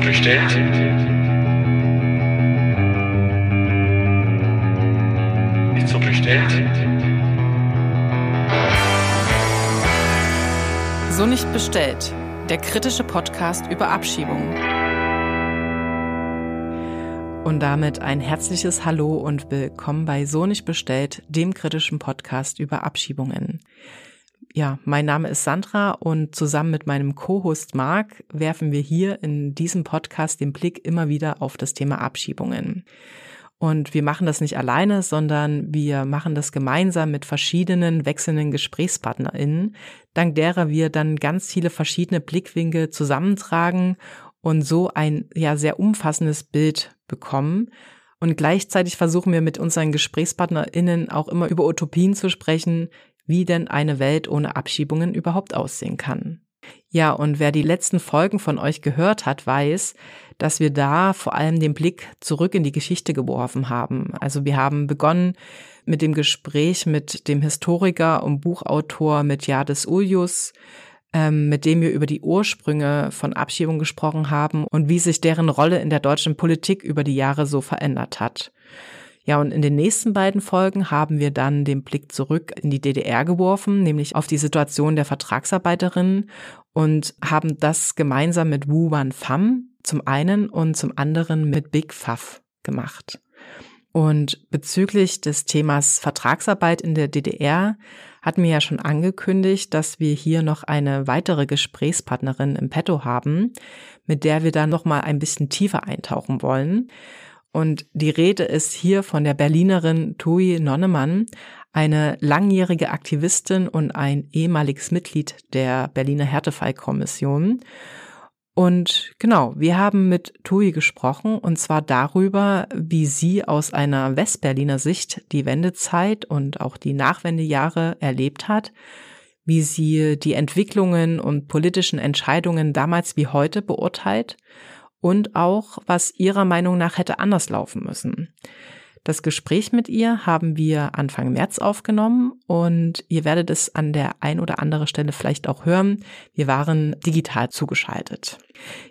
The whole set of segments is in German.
so bestellt? Ist so bestellt? So nicht bestellt. Der kritische Podcast über Abschiebungen. Und damit ein herzliches Hallo und willkommen bei So nicht bestellt, dem kritischen Podcast über Abschiebungen ja, mein Name ist Sandra und zusammen mit meinem Co-Host Marc werfen wir hier in diesem Podcast den Blick immer wieder auf das Thema Abschiebungen. Und wir machen das nicht alleine, sondern wir machen das gemeinsam mit verschiedenen wechselnden GesprächspartnerInnen, dank derer wir dann ganz viele verschiedene Blickwinkel zusammentragen und so ein ja sehr umfassendes Bild bekommen. Und gleichzeitig versuchen wir mit unseren GesprächspartnerInnen auch immer über Utopien zu sprechen, wie denn eine Welt ohne Abschiebungen überhaupt aussehen kann. Ja, und wer die letzten Folgen von euch gehört hat, weiß, dass wir da vor allem den Blick zurück in die Geschichte geworfen haben. Also wir haben begonnen mit dem Gespräch mit dem Historiker und Buchautor Mitjades Uljus, ähm, mit dem wir über die Ursprünge von Abschiebung gesprochen haben und wie sich deren Rolle in der deutschen Politik über die Jahre so verändert hat. Ja, und in den nächsten beiden Folgen haben wir dann den Blick zurück in die DDR geworfen, nämlich auf die Situation der Vertragsarbeiterinnen und haben das gemeinsam mit Wu Wan Pham zum einen und zum anderen mit Big Pfaff gemacht. Und bezüglich des Themas Vertragsarbeit in der DDR hatten wir ja schon angekündigt, dass wir hier noch eine weitere Gesprächspartnerin im Petto haben, mit der wir dann noch mal ein bisschen tiefer eintauchen wollen. Und die Rede ist hier von der Berlinerin Tui Nonnemann, eine langjährige Aktivistin und ein ehemaliges Mitglied der Berliner Härtefallkommission. Und genau, wir haben mit Tui gesprochen und zwar darüber, wie sie aus einer Westberliner Sicht die Wendezeit und auch die Nachwendejahre erlebt hat, wie sie die Entwicklungen und politischen Entscheidungen damals wie heute beurteilt und auch, was ihrer Meinung nach hätte anders laufen müssen. Das Gespräch mit ihr haben wir Anfang März aufgenommen und ihr werdet es an der ein oder andere Stelle vielleicht auch hören. Wir waren digital zugeschaltet.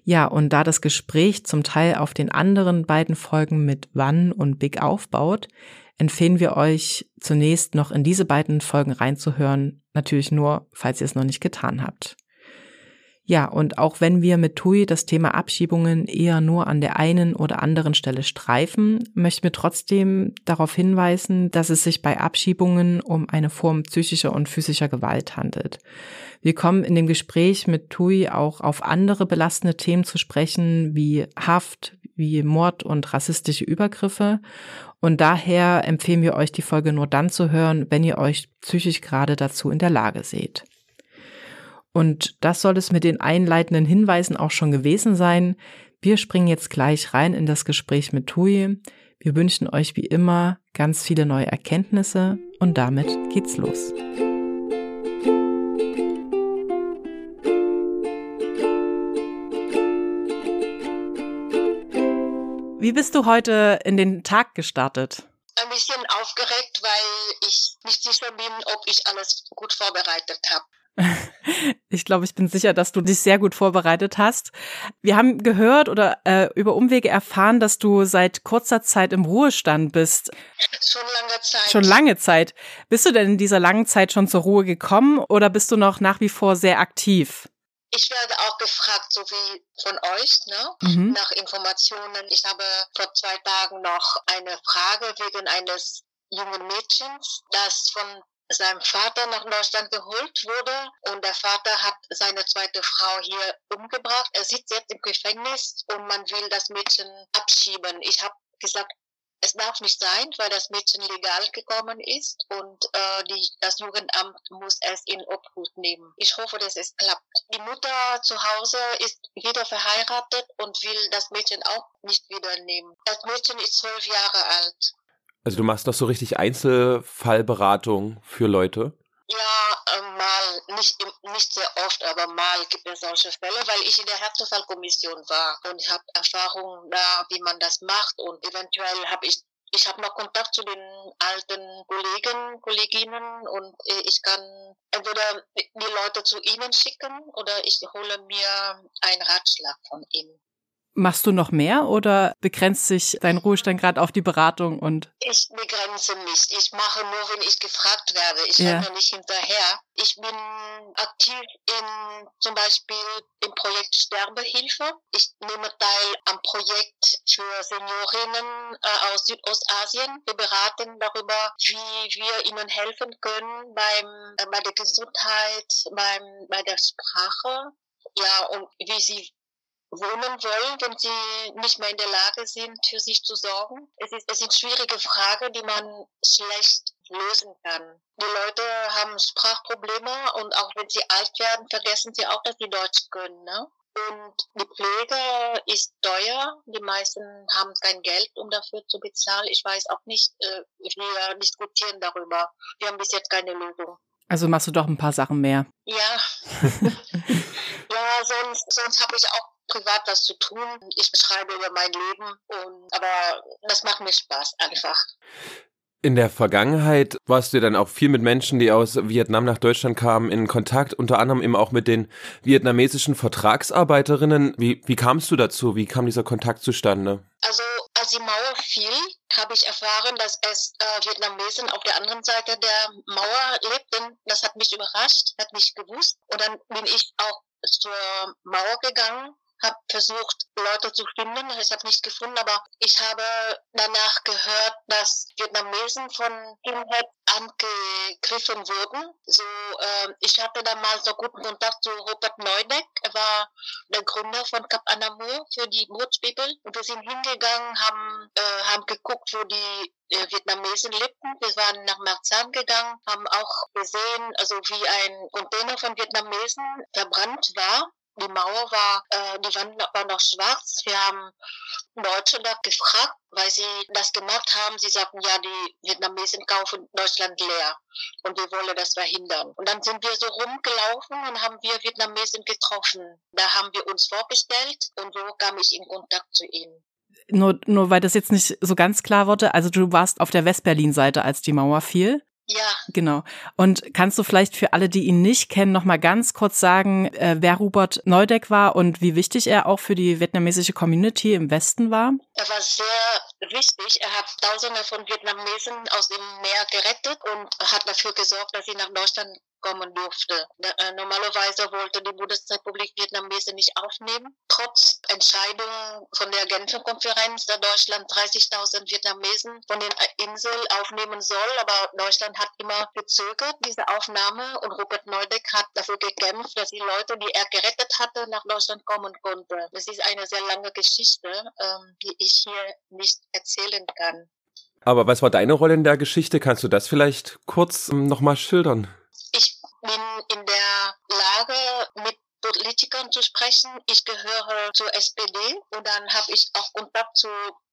Ja, und da das Gespräch zum Teil auf den anderen beiden Folgen mit Wann und Big aufbaut, empfehlen wir euch zunächst noch in diese beiden Folgen reinzuhören. Natürlich nur, falls ihr es noch nicht getan habt. Ja, und auch wenn wir mit TUI das Thema Abschiebungen eher nur an der einen oder anderen Stelle streifen, möchten wir trotzdem darauf hinweisen, dass es sich bei Abschiebungen um eine Form psychischer und physischer Gewalt handelt. Wir kommen in dem Gespräch mit TUI auch auf andere belastende Themen zu sprechen, wie Haft, wie Mord und rassistische Übergriffe. Und daher empfehlen wir euch, die Folge nur dann zu hören, wenn ihr euch psychisch gerade dazu in der Lage seht. Und das soll es mit den einleitenden Hinweisen auch schon gewesen sein. Wir springen jetzt gleich rein in das Gespräch mit Tui. Wir wünschen euch wie immer ganz viele neue Erkenntnisse und damit geht's los. Wie bist du heute in den Tag gestartet? Ein bisschen aufgeregt, weil ich nicht sicher bin, ob ich alles gut vorbereitet habe. Ich glaube, ich bin sicher, dass du dich sehr gut vorbereitet hast. Wir haben gehört oder äh, über Umwege erfahren, dass du seit kurzer Zeit im Ruhestand bist. Schon lange Zeit. Schon lange Zeit. Bist du denn in dieser langen Zeit schon zur Ruhe gekommen oder bist du noch nach wie vor sehr aktiv? Ich werde auch gefragt, so wie von euch, ne, mhm. nach Informationen. Ich habe vor zwei Tagen noch eine Frage wegen eines jungen Mädchens, das von seinem Vater nach Deutschland geholt wurde und der Vater hat seine zweite Frau hier umgebracht. Er sitzt jetzt im Gefängnis und man will das Mädchen abschieben. Ich habe gesagt, es darf nicht sein, weil das Mädchen legal gekommen ist und äh, die, das Jugendamt muss es in Obhut nehmen. Ich hoffe, dass es klappt. Die Mutter zu Hause ist wieder verheiratet und will das Mädchen auch nicht wieder nehmen. Das Mädchen ist zwölf Jahre alt. Also du machst doch so richtig Einzelfallberatung für Leute? Ja, äh, mal, nicht, nicht sehr oft, aber mal gibt es solche Fälle, weil ich in der Härtefallkommission war und habe Erfahrung da, wie man das macht und eventuell habe ich ich habe noch Kontakt zu den alten Kollegen, Kolleginnen und äh, ich kann entweder die Leute zu ihnen schicken oder ich hole mir einen Ratschlag von ihnen. Machst du noch mehr oder begrenzt sich dein Ruhestand gerade auf die Beratung und? Ich begrenze mich. Ich mache nur, wenn ich gefragt werde. Ich ja. renne nicht hinterher. Ich bin aktiv in zum Beispiel im Projekt Sterbehilfe. Ich nehme teil am Projekt für Seniorinnen äh, aus Südostasien. Wir beraten darüber, wie wir ihnen helfen können beim, äh, bei der Gesundheit, beim, bei der Sprache ja, und wie sie wohnen wollen, wenn sie nicht mehr in der Lage sind, für sich zu sorgen. Es, ist, es sind schwierige Fragen, die man schlecht lösen kann. Die Leute haben Sprachprobleme und auch wenn sie alt werden, vergessen sie auch, dass sie Deutsch können. Ne? Und die Pflege ist teuer. Die meisten haben kein Geld, um dafür zu bezahlen. Ich weiß auch nicht, äh, wir diskutieren darüber. Wir haben bis jetzt keine Lösung. Also machst du doch ein paar Sachen mehr. Ja. ja, sonst, sonst habe ich auch privat was zu tun. Ich schreibe über mein Leben und aber das macht mir Spaß einfach. In der Vergangenheit warst du dann auch viel mit Menschen, die aus Vietnam nach Deutschland kamen, in Kontakt, unter anderem eben auch mit den vietnamesischen Vertragsarbeiterinnen. Wie, wie kamst du dazu? Wie kam dieser Kontakt zustande? Also als die Mauer fiel, habe ich erfahren, dass es äh, Vietnamesen auf der anderen Seite der Mauer lebten. Das hat mich überrascht, hat nicht gewusst. Und dann bin ich auch zur Mauer gegangen habe versucht, Leute zu finden. Ich habe nicht gefunden, aber ich habe danach gehört, dass Vietnamesen von Skinhead angegriffen wurden. So, äh, ich hatte damals so guten Kontakt zu Robert Neudeck. Er war der Gründer von Cap Anamur für die Woods People. Und wir sind hingegangen, haben, äh, haben geguckt, wo die äh, Vietnamesen lebten. Wir waren nach Marzahn gegangen, haben auch gesehen, also wie ein Container von Vietnamesen verbrannt war die Mauer war, äh, die Wand war noch schwarz. Wir haben Deutsche da gefragt, weil sie das gemacht haben. Sie sagten, ja, die Vietnamesen kaufen Deutschland leer und wir wollen das verhindern. Und dann sind wir so rumgelaufen und haben wir Vietnamesen getroffen. Da haben wir uns vorgestellt und so kam ich in Kontakt zu ihnen. Nur, nur weil das jetzt nicht so ganz klar wurde, also du warst auf der Westberlin-Seite, als die Mauer fiel. Ja. Genau. Und kannst du vielleicht für alle, die ihn nicht kennen, noch mal ganz kurz sagen, äh, wer Robert Neudeck war und wie wichtig er auch für die vietnamesische Community im Westen war? Er war sehr wichtig. Er hat Tausende von Vietnamesen aus dem Meer gerettet und hat dafür gesorgt, dass sie nach Deutschland kommen durfte. Äh, normalerweise wollte die Bundesrepublik Vietnamesen nicht aufnehmen. Trotz Entscheidung von der Genfer Konferenz, da Deutschland 30.000 Vietnamesen von den Inseln aufnehmen soll, aber Deutschland hat immer gezögert, diese Aufnahme und Robert Neudeck hat dafür gekämpft, dass die Leute, die er gerettet hatte, nach Deutschland kommen konnten. Das ist eine sehr lange Geschichte, ähm, die ich hier nicht erzählen kann. Aber was war deine Rolle in der Geschichte? Kannst du das vielleicht kurz ähm, nochmal schildern? Bin in der Lage, mit Politikern zu sprechen. Ich gehöre zur SPD und dann habe ich auch Kontakt zu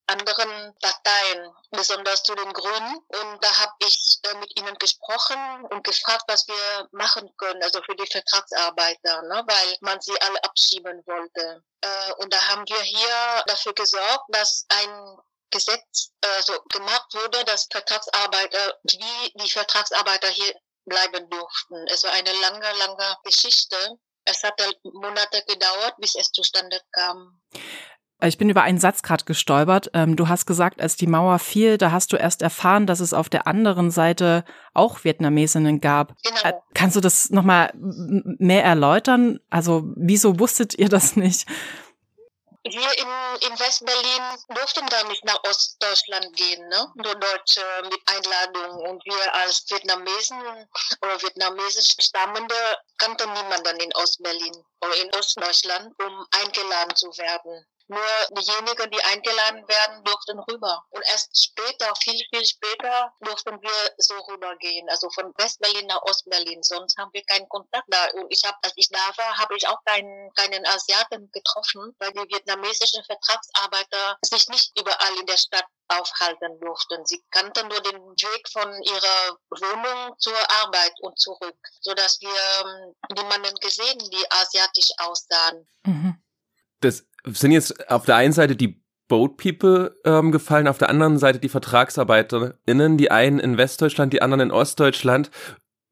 anderen Parteien, besonders zu den Grünen. Und da habe ich äh, mit ihnen gesprochen und gefragt, was wir machen können, also für die Vertragsarbeiter, ne, weil man sie alle abschieben wollte. Äh, und da haben wir hier dafür gesorgt, dass ein Gesetz äh, gemacht wurde, dass Vertragsarbeiter, wie die Vertragsarbeiter hier bleiben durften. Es war eine lange, lange Geschichte. Es hat halt Monate gedauert, bis es zustande kam. Ich bin über einen Satz gerade gestolpert. Ähm, du hast gesagt, als die Mauer fiel, da hast du erst erfahren, dass es auf der anderen Seite auch Vietnamesinnen gab. Genau. Äh, kannst du das nochmal mehr erläutern? Also wieso wusstet ihr das nicht? Wir in, in Westberlin durften da nicht nach Ostdeutschland gehen, ne? nur Deutsche mit Einladung. Und wir als Vietnamesen oder vietnamesisch Stammende kannten niemanden in Ostberlin oder in Ostdeutschland, um eingeladen zu werden. Nur diejenigen, die eingeladen werden, durften rüber. Und erst später, viel, viel später, durften wir so rübergehen. Also von Westberlin nach Ostberlin. Sonst haben wir keinen Kontakt da. Und ich habe, als ich da war, habe ich auch keinen, keinen Asiaten getroffen, weil die vietnamesischen Vertragsarbeiter sich nicht überall in der Stadt aufhalten durften. Sie kannten nur den Weg von ihrer Wohnung zur Arbeit und zurück, so dass wir ähm, niemanden gesehen, die asiatisch aussahen. Mhm. Das sind jetzt auf der einen Seite die Boat People ähm, gefallen, auf der anderen Seite die VertragsarbeiterInnen, die einen in Westdeutschland, die anderen in Ostdeutschland.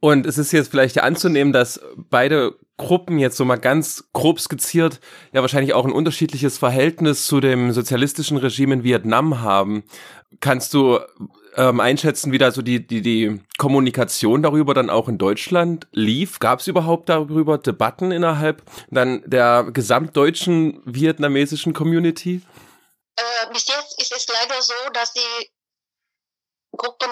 Und es ist jetzt vielleicht anzunehmen, dass beide Gruppen jetzt so mal ganz grob skizziert ja wahrscheinlich auch ein unterschiedliches Verhältnis zu dem sozialistischen Regime in Vietnam haben. Kannst du ähm, einschätzen, wie da so die, die, die Kommunikation darüber dann auch in Deutschland lief? Gab es überhaupt darüber Debatten innerhalb dann der gesamtdeutschen vietnamesischen Community? Äh, bis jetzt ist es leider so, dass die Gruppen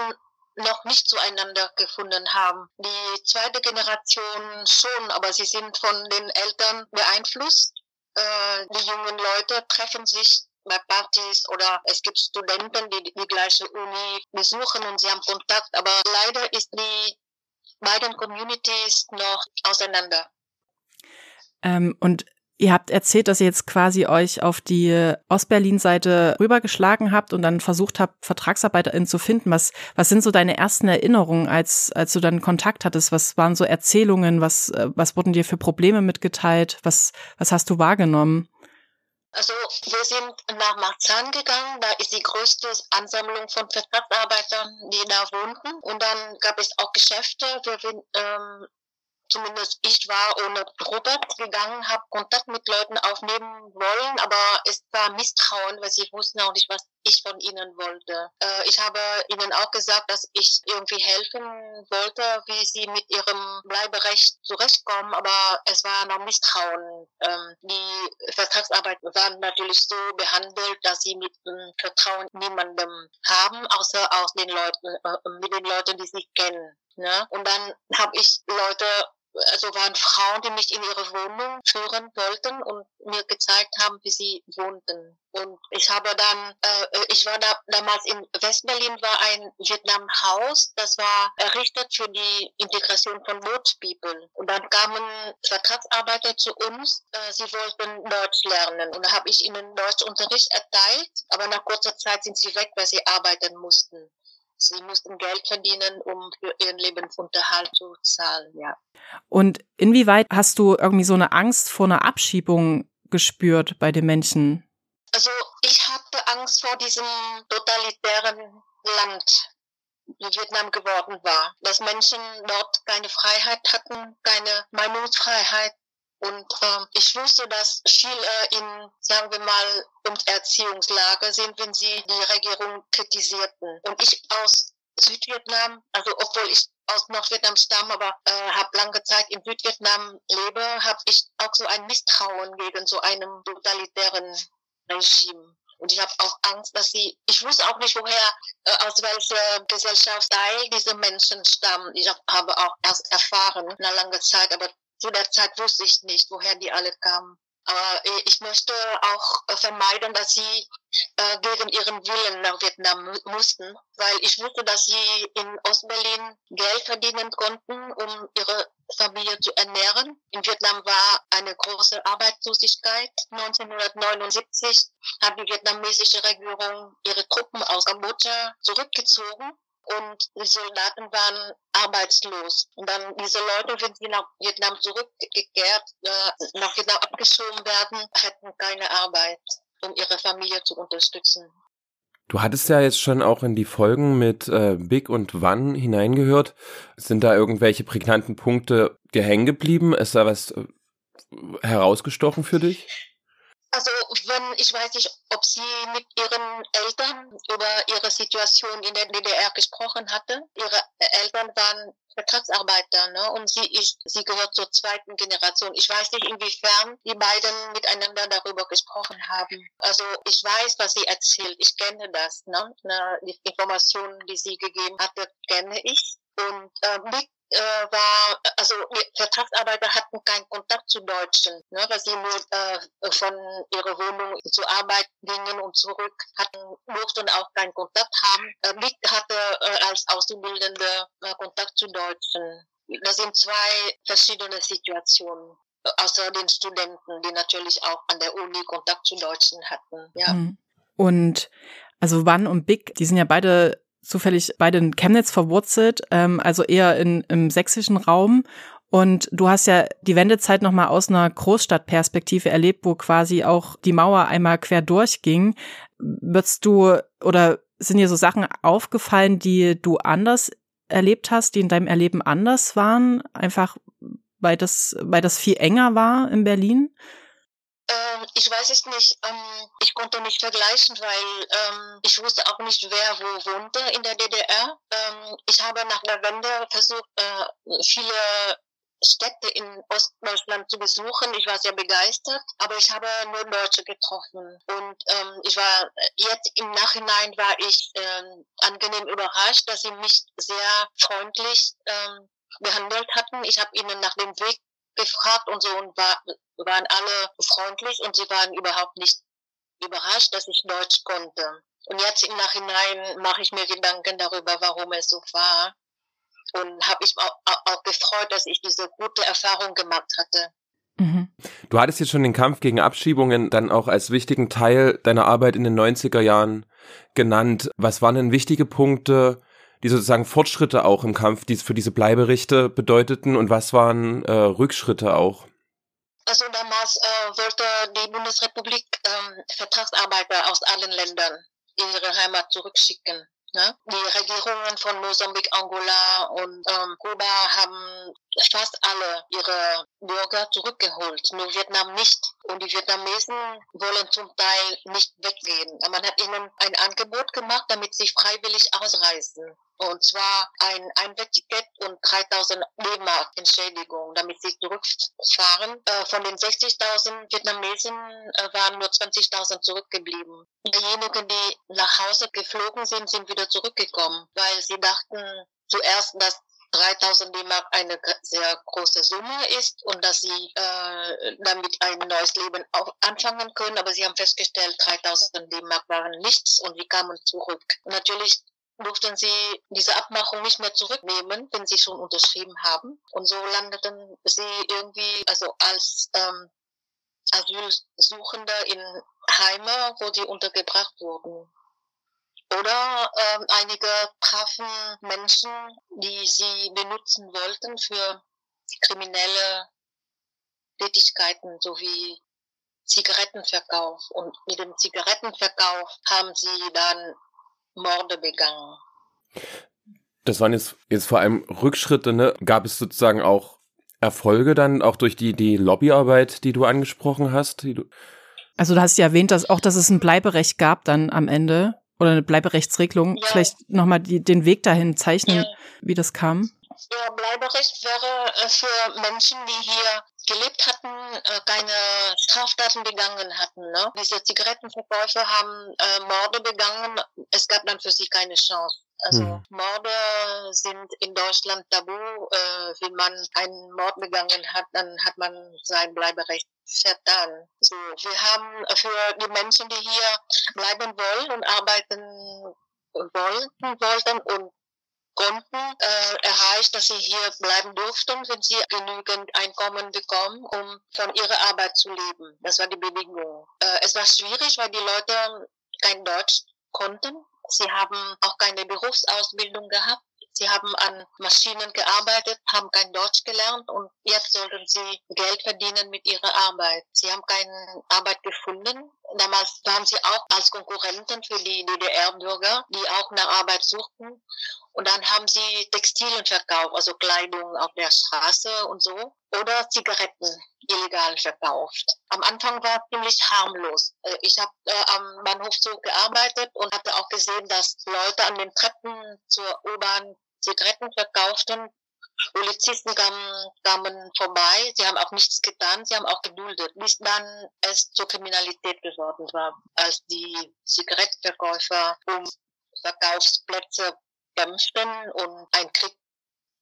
noch nicht zueinander gefunden haben. Die zweite Generation schon, aber sie sind von den Eltern beeinflusst. Äh, die jungen Leute treffen sich bei Partys oder es gibt Studenten, die die gleiche Uni besuchen und sie haben Kontakt, aber leider ist die beiden Communities noch auseinander. Ähm, und Ihr habt erzählt, dass ihr jetzt quasi euch auf die Ostberlin-Seite rübergeschlagen habt und dann versucht habt, VertragsarbeiterInnen zu finden. Was, was sind so deine ersten Erinnerungen, als, als du dann Kontakt hattest? Was waren so Erzählungen? Was, äh, was wurden dir für Probleme mitgeteilt? Was, was hast du wahrgenommen? Also wir sind nach Marzahn gegangen, da ist die größte Ansammlung von Vertragsarbeitern, die da wohnten. Und dann gab es auch Geschäfte. Wir ähm, zumindest ich war ohne Robert gegangen, habe Kontakt mit Leuten aufnehmen wollen, aber es war Misstrauen, weil sie wussten auch nicht, was ich von ihnen wollte. Äh, ich habe ihnen auch gesagt, dass ich irgendwie helfen wollte, wie sie mit ihrem Bleiberecht zurechtkommen, aber es war noch Misstrauen. Ähm, die Vertragsarbeit war natürlich so behandelt, dass sie mit ähm, Vertrauen niemandem haben, außer aus den Leuten, äh, mit den Leuten, die sie kennen. Ne? Und dann habe ich Leute also waren Frauen, die mich in ihre Wohnung führen wollten und mir gezeigt haben, wie sie wohnten. Und ich habe dann, äh, ich war da damals in Westberlin war ein Vietnam-Haus, das war errichtet für die Integration von Boat People. Und dann kamen Vertragsarbeiter zu uns, äh, sie wollten Deutsch lernen. Und da habe ich ihnen Deutschunterricht erteilt, aber nach kurzer Zeit sind sie weg, weil sie arbeiten mussten. Sie mussten Geld verdienen, um für ihren Lebensunterhalt zu zahlen, ja. Und inwieweit hast du irgendwie so eine Angst vor einer Abschiebung gespürt bei den Menschen? Also ich hatte Angst vor diesem totalitären Land, wie Vietnam geworden war. Dass Menschen dort keine Freiheit hatten, keine Meinungsfreiheit, und ähm, ich wusste, dass viele in, sagen wir mal, und Erziehungslage sind, wenn sie die Regierung kritisierten. Und ich aus Südvietnam, also obwohl ich aus Nordvietnam stamme, aber äh, habe lange Zeit in Südvietnam lebe, habe ich auch so ein Misstrauen gegen so einem totalitären Regime. Und ich habe auch Angst, dass sie, ich wusste auch nicht, woher, äh, aus welcher Gesellschaftsteil diese Menschen stammen. Ich hab, habe auch erst erfahren, nach langer Zeit, aber zu der Zeit wusste ich nicht, woher die alle kamen. Aber äh, ich möchte auch äh, vermeiden, dass sie äh, gegen ihren Willen nach Vietnam mussten, weil ich wusste, dass sie in Ostberlin Geld verdienen konnten, um ihre Familie zu ernähren. In Vietnam war eine große Arbeitslosigkeit. 1979 hat die vietnamesische Regierung ihre Truppen aus Kambodscha zurückgezogen und die Soldaten waren arbeitslos. Und dann diese Leute, wenn sie nach Vietnam zurückgekehrt, äh, nach Vietnam abgeschoben werden, hätten keine Arbeit, um ihre Familie zu unterstützen. Du hattest ja jetzt schon auch in die Folgen mit äh, Big und Wann hineingehört. Sind da irgendwelche prägnanten Punkte dir hängen geblieben? Ist da was äh, herausgestochen für dich? Also wenn ich weiß nicht, ob sie mit ihren Eltern über ihre Situation in der DDR gesprochen hatte. Ihre Eltern waren Vertragsarbeiter, ne? Und sie ist, sie gehört zur zweiten Generation. Ich weiß nicht, inwiefern die beiden miteinander darüber gesprochen haben. Also ich weiß, was sie erzählt. Ich kenne das, ne? Die Informationen, die sie gegeben hatte, kenne ich. Und äh, mit äh, war, also Vertragsarbeiter hatten keinen Kontakt zu Deutschen, ne, weil sie nur äh, von ihrer Wohnung zur Arbeit gingen und zurück, hatten, durften auch keinen Kontakt haben. Äh, Mick hatte äh, als Auszubildende äh, Kontakt zu Deutschen. Das sind zwei verschiedene Situationen außer den Studenten, die natürlich auch an der Uni Kontakt zu Deutschen hatten. Ja. Hm. Und also Wann und Big, die sind ja beide zufällig beide in Chemnitz verwurzelt, ähm, also eher in, im sächsischen Raum. Und du hast ja die Wendezeit nochmal aus einer Großstadtperspektive erlebt, wo quasi auch die Mauer einmal quer durchging. Würdest du oder sind dir so Sachen aufgefallen, die du anders erlebt hast, die in deinem Erleben anders waren, einfach weil das, weil das viel enger war in Berlin? Ähm, ich weiß es nicht. Ähm, ich konnte nicht vergleichen, weil ähm, ich wusste auch nicht, wer wo wohnte in der DDR. Ähm, ich habe nach der Wende versucht, äh, viele Städte in Ostdeutschland zu besuchen. Ich war sehr begeistert, aber ich habe nur Deutsche getroffen. Und ähm, ich war jetzt im Nachhinein war ich ähm, angenehm überrascht, dass sie mich sehr freundlich ähm, behandelt hatten. Ich habe ihnen nach dem Weg gefragt und so und war, waren alle freundlich und sie waren überhaupt nicht überrascht, dass ich Deutsch konnte. Und jetzt im Nachhinein mache ich mir Gedanken darüber, warum es so war und habe ich auch, auch gefreut, dass ich diese gute Erfahrung gemacht hatte. Mhm. Du hattest jetzt schon den Kampf gegen Abschiebungen dann auch als wichtigen Teil deiner Arbeit in den 90er Jahren genannt. Was waren denn wichtige Punkte, die sozusagen Fortschritte auch im Kampf die für diese Bleiberechte bedeuteten und was waren äh, Rückschritte auch? Also damals äh, wollte die Bundesrepublik ähm, Vertragsarbeiter aus allen Ländern in ihre Heimat zurückschicken. Ne? Die Regierungen von Mosambik, Angola und ähm, Kuba haben fast alle ihre Bürger zurückgeholt, nur Vietnam nicht. Und die Vietnamesen wollen zum Teil nicht weggehen. Man hat ihnen ein Angebot gemacht, damit sie freiwillig ausreisen. Und zwar ein Einwegticket und 3000 D-Mark Entschädigung, damit sie zurückfahren. Äh, von den 60.000 Vietnamesen äh, waren nur 20.000 zurückgeblieben. Diejenigen, die nach Hause geflogen sind, sind wieder zurückgekommen, weil sie dachten zuerst, dass 3000 D-Mark eine sehr große Summe ist und dass sie äh, damit ein neues Leben auch anfangen können. Aber sie haben festgestellt, 3000 D-Mark waren nichts und sie kamen zurück. Natürlich durften sie diese Abmachung nicht mehr zurücknehmen, wenn sie schon unterschrieben haben. Und so landeten sie irgendwie, also als ähm, Asylsuchende in Heime, wo sie untergebracht wurden. Oder ähm, einige trafen Menschen, die sie benutzen wollten für kriminelle Tätigkeiten sowie Zigarettenverkauf. Und mit dem Zigarettenverkauf haben sie dann Morde begangen. Das waren jetzt, jetzt vor allem Rückschritte, ne? Gab es sozusagen auch Erfolge dann, auch durch die, die Lobbyarbeit, die du angesprochen hast? Du also du hast ja erwähnt, dass auch, dass es ein Bleiberecht gab dann am Ende oder eine Bleiberechtsregelung. Ja. Vielleicht nochmal den Weg dahin zeichnen, ja. wie das kam. Ja, Bleiberecht wäre äh, für Menschen, die hier gelebt hatten, äh, keine Straftaten begangen hatten. Ne? Diese Zigarettenverkäufer haben äh, Morde begangen. Es gab dann für sie keine Chance. Also hm. Morde sind in Deutschland tabu. Äh, wenn man einen Mord begangen hat, dann hat man sein Bleiberecht vertan. So, wir haben für die Menschen, die hier bleiben wollen und arbeiten wollten, wollten und konnten, äh, erreicht, dass sie hier bleiben durften, wenn sie genügend Einkommen bekommen, um von ihrer Arbeit zu leben. Das war die Bedingung. Äh, es war schwierig, weil die Leute kein Deutsch konnten. Sie haben auch keine Berufsausbildung gehabt. Sie haben an Maschinen gearbeitet, haben kein Deutsch gelernt und jetzt sollten sie Geld verdienen mit ihrer Arbeit. Sie haben keine Arbeit gefunden. Damals waren sie auch als Konkurrenten für die DDR-Bürger, die auch nach Arbeit suchten. Und dann haben sie Textilien verkauft, also Kleidung auf der Straße und so. Oder Zigaretten illegal verkauft. Am Anfang war es ziemlich harmlos. Äh, ich habe äh, am Bahnhof gearbeitet und hatte auch gesehen, dass Leute an den Treppen zur U-Bahn Zigaretten verkauften. Polizisten kamen, kamen vorbei, sie haben auch nichts getan, sie haben auch geduldet, bis dann es zur Kriminalität geworden war, als die Zigarettenverkäufer um Verkaufsplätze kämpften und einen Krieg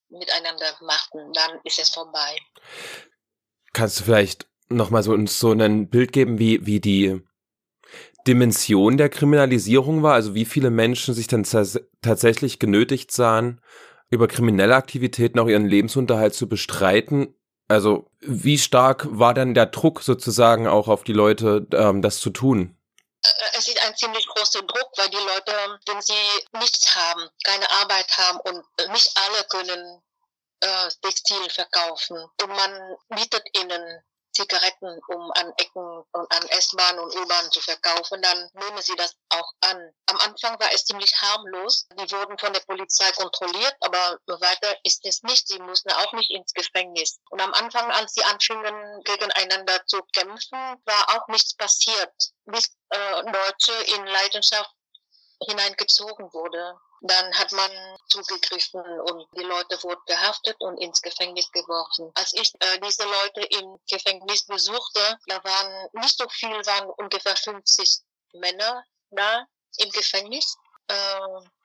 miteinander machten, dann ist es vorbei. Kannst du vielleicht nochmal so uns so ein Bild geben, wie, wie die Dimension der Kriminalisierung war? Also wie viele Menschen sich dann tatsächlich genötigt sahen, über kriminelle Aktivitäten auch ihren Lebensunterhalt zu bestreiten? Also wie stark war dann der Druck sozusagen auch auf die Leute, ähm, das zu tun? Äh, es ist ein ziemlich großer Druck, weil die Leute, wenn sie nichts haben, keine Arbeit haben und nicht alle können äh, Textil verkaufen und man bietet ihnen Zigaretten, um an Ecken und an S-Bahn und U-Bahn zu verkaufen, dann nehmen sie das auch an. Am Anfang war es ziemlich harmlos. Die wurden von der Polizei kontrolliert, aber weiter ist es nicht. Sie mussten auch nicht ins Gefängnis. Und am Anfang, als sie anfingen, gegeneinander zu kämpfen, war auch nichts passiert, bis äh, Deutsche in Leidenschaft hineingezogen wurde. Dann hat man zugegriffen und die Leute wurden verhaftet und ins Gefängnis geworfen. Als ich äh, diese Leute im Gefängnis besuchte, da waren nicht so viel, waren ungefähr 50 Männer da im Gefängnis. Äh,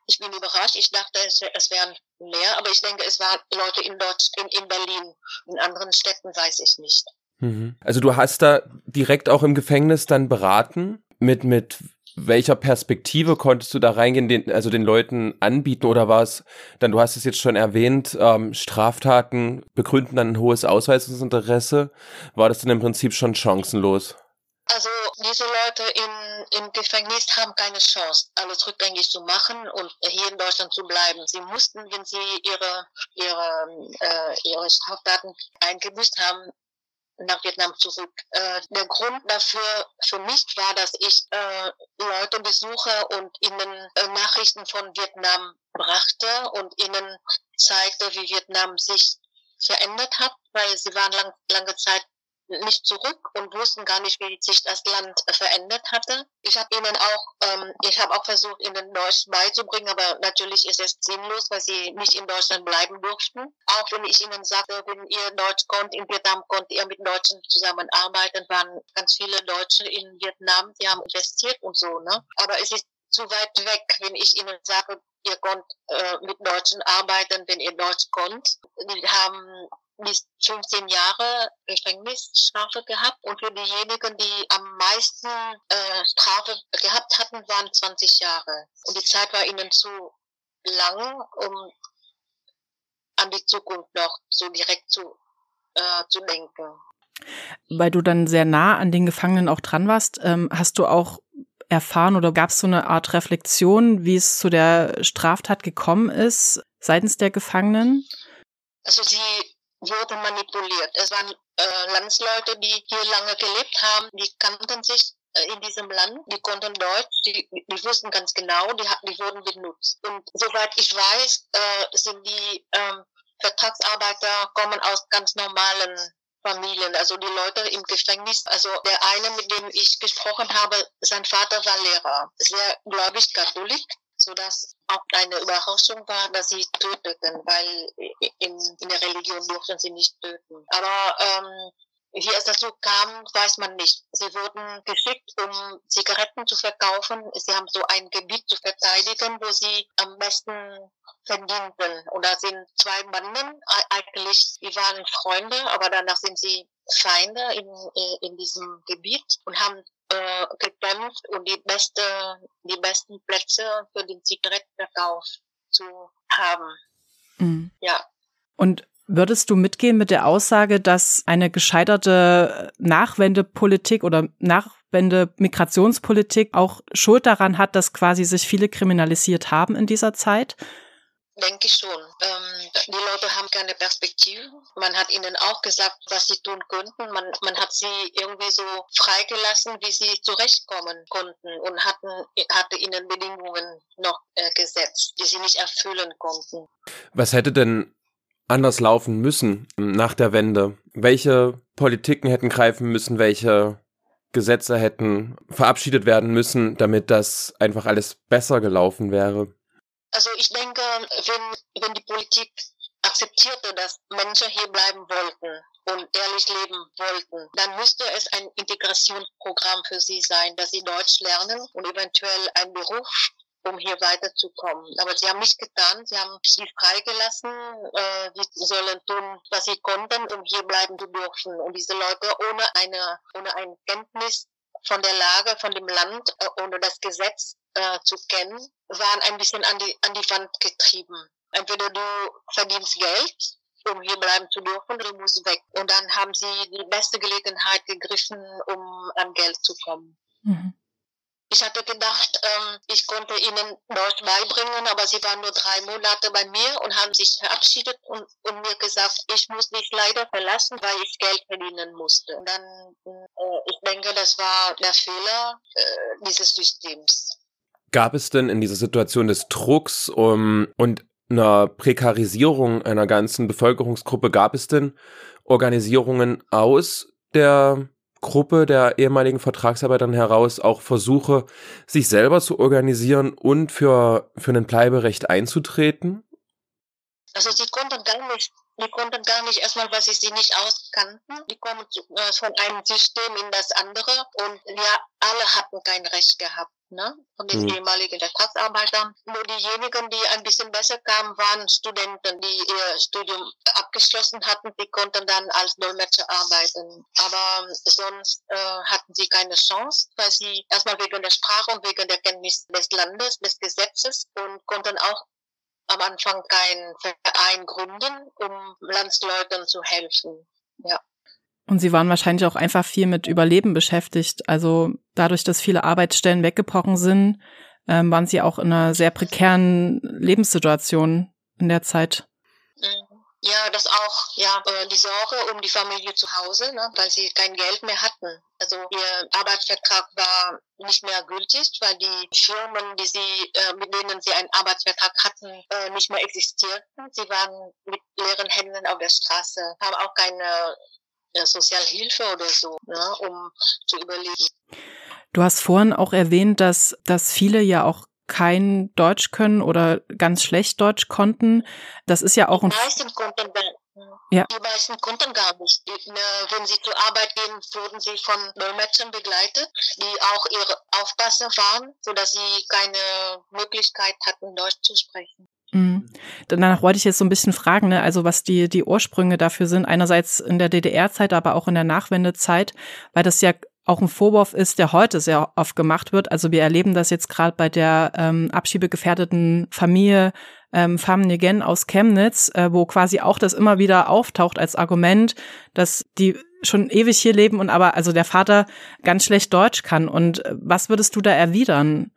ich bin überrascht. Ich dachte, es, es wären mehr, aber ich denke, es waren Leute in, Deutsch, in, in Berlin. In anderen Städten weiß ich nicht. Mhm. Also du hast da direkt auch im Gefängnis dann beraten mit, mit welcher Perspektive konntest du da reingehen, den, also den Leuten anbieten oder war es dann, du hast es jetzt schon erwähnt, ähm, Straftaten begründen dann ein hohes Ausweisungsinteresse, war das dann im Prinzip schon chancenlos? Also diese Leute in, im Gefängnis haben keine Chance, alles rückgängig zu machen und hier in Deutschland zu bleiben. Sie mussten, wenn sie ihre, ihre, äh, ihre Straftaten eingebüßt haben, nach Vietnam zurück. Äh, der Grund dafür für mich war, dass ich äh, Leute besuche und ihnen äh, Nachrichten von Vietnam brachte und ihnen zeigte, wie Vietnam sich verändert hat, weil sie waren lang, lange Zeit nicht zurück und wussten gar nicht, wie sich das Land verändert hatte. Ich habe ihnen auch, ähm, ich habe auch versucht, ihnen Deutsch beizubringen, aber natürlich ist es sinnlos, weil sie nicht in Deutschland bleiben durften. Auch wenn ich ihnen sagte, wenn ihr Deutsch konnt, in Vietnam konnt ihr mit Deutschen zusammenarbeiten, waren ganz viele Deutsche in Vietnam, die haben investiert und so, ne? Aber es ist zu weit weg, wenn ich ihnen sage, ihr konnt äh, mit Deutschen arbeiten, wenn ihr Deutsch konnt. Die haben bis 15 Jahre Gefängnisstrafe gehabt und für diejenigen, die am meisten äh, Strafe gehabt hatten, waren 20 Jahre. Und die Zeit war ihnen zu lang, um an die Zukunft noch so direkt zu, äh, zu denken. Weil du dann sehr nah an den Gefangenen auch dran warst, ähm, hast du auch erfahren oder gab es so eine Art Reflexion, wie es zu der Straftat gekommen ist seitens der Gefangenen? Also sie wurde manipuliert. Es waren äh, Landsleute, die hier lange gelebt haben, die kannten sich äh, in diesem Land, die konnten Deutsch, die, die wussten ganz genau, die, die wurden benutzt. Und soweit ich weiß, äh, sind die ähm, Vertragsarbeiter kommen aus ganz normalen Familien, also die Leute im Gefängnis. Also der eine, mit dem ich gesprochen habe, sein Vater war Lehrer, sehr gläubig katholisch so dass auch eine Überraschung war, dass sie töteten, weil in, in der Religion durften sie nicht töten. Aber ähm, wie es dazu kam, weiß man nicht. Sie wurden geschickt, um Zigaretten zu verkaufen. Sie haben so ein Gebiet zu verteidigen, wo sie am besten verdienten. Und da sind zwei Banden, eigentlich, die waren Freunde, aber danach sind sie Feinde in, in diesem Gebiet und haben äh, gekämpft und die beste, die besten Plätze für den Zigarettenverkauf zu haben. Mhm. Ja. Und Würdest du mitgehen mit der Aussage, dass eine gescheiterte Nachwendepolitik oder Nachwende-Migrationspolitik auch Schuld daran hat, dass quasi sich viele kriminalisiert haben in dieser Zeit? Denke ich schon. Ähm, die Leute haben keine Perspektive. Man hat ihnen auch gesagt, was sie tun könnten. Man, man hat sie irgendwie so freigelassen, wie sie zurechtkommen konnten und hatten, hatte ihnen Bedingungen noch äh, gesetzt, die sie nicht erfüllen konnten. Was hätte denn anders laufen müssen nach der Wende? Welche Politiken hätten greifen müssen? Welche Gesetze hätten verabschiedet werden müssen, damit das einfach alles besser gelaufen wäre? Also ich denke, wenn, wenn die Politik akzeptierte, dass Menschen hier bleiben wollten und ehrlich leben wollten, dann müsste es ein Integrationsprogramm für sie sein, dass sie Deutsch lernen und eventuell einen Beruf um hier weiterzukommen. Aber sie haben nicht getan. Sie haben sie freigelassen. Äh, sie sollen tun, was sie konnten, um hier bleiben zu dürfen. Und diese Leute ohne eine, ohne ein Kenntnis von der Lage, von dem Land, äh, ohne das Gesetz äh, zu kennen, waren ein bisschen an die, an die Wand getrieben. Entweder du verdienst Geld, um hier bleiben zu dürfen, oder du musst weg. Und dann haben sie die beste Gelegenheit gegriffen, um an Geld zu kommen. Mhm. Ich hatte gedacht, ähm, ich konnte ihnen Deutsch beibringen, aber sie waren nur drei Monate bei mir und haben sich verabschiedet und, und mir gesagt, ich muss dich leider verlassen, weil ich Geld verdienen musste. Und dann, äh, ich denke, das war der Fehler äh, dieses Systems. Gab es denn in dieser Situation des Drucks um, und einer Prekarisierung einer ganzen Bevölkerungsgruppe, gab es denn Organisierungen aus der Gruppe der ehemaligen Vertragsarbeitern heraus auch Versuche, sich selber zu organisieren und für, für ein Bleiberecht einzutreten? Also sie konnten gar nicht, die konnten gar nicht erstmal, weil sie sich nicht auskannten. Die kommen äh, von einem System in das andere und ja, alle hatten kein Recht gehabt ne, von den mhm. ehemaligen Vertragsarbeitern. Nur diejenigen, die ein bisschen besser kamen, waren Studenten, die ihr Studium abgeschlossen hatten. Die konnten dann als Dolmetscher arbeiten. Aber sonst äh, hatten sie keine Chance, weil sie erstmal wegen der Sprache und wegen der Kenntnis des Landes, des Gesetzes und konnten auch am Anfang keinen Verein gründen, um Landsleuten zu helfen. Ja. Und sie waren wahrscheinlich auch einfach viel mit Überleben beschäftigt. Also dadurch, dass viele Arbeitsstellen weggebrochen sind, ähm, waren sie auch in einer sehr prekären Lebenssituation in der Zeit. Mhm. Ja, das auch, ja, äh, die Sorge um die Familie zu Hause, ne, weil sie kein Geld mehr hatten. Also ihr Arbeitsvertrag war nicht mehr gültig, weil die Firmen, die sie, äh, mit denen sie einen Arbeitsvertrag hatten, äh, nicht mehr existierten. Sie waren mit leeren Händen auf der Straße, haben auch keine Sozialhilfe oder so, ne, um zu überleben. Du hast vorhin auch erwähnt, dass, dass viele ja auch kein Deutsch können oder ganz schlecht Deutsch konnten. Das ist ja auch ein. Die meisten konnten, ja. die meisten konnten gar nicht. Ne, wenn sie zur Arbeit gehen, wurden sie von Dolmetschern begleitet, die auch ihre Aufpasser waren, sodass sie keine Möglichkeit hatten, Deutsch zu sprechen. Mhm. Danach wollte ich jetzt so ein bisschen fragen, ne? also was die, die Ursprünge dafür sind, einerseits in der DDR-Zeit, aber auch in der Nachwendezeit, weil das ja auch ein Vorwurf ist, der heute sehr oft gemacht wird. Also wir erleben das jetzt gerade bei der ähm, abschiebegefährdeten Familie ähm, Famnigen aus Chemnitz, äh, wo quasi auch das immer wieder auftaucht als Argument, dass die schon ewig hier leben und aber also der Vater ganz schlecht Deutsch kann. Und äh, was würdest du da erwidern?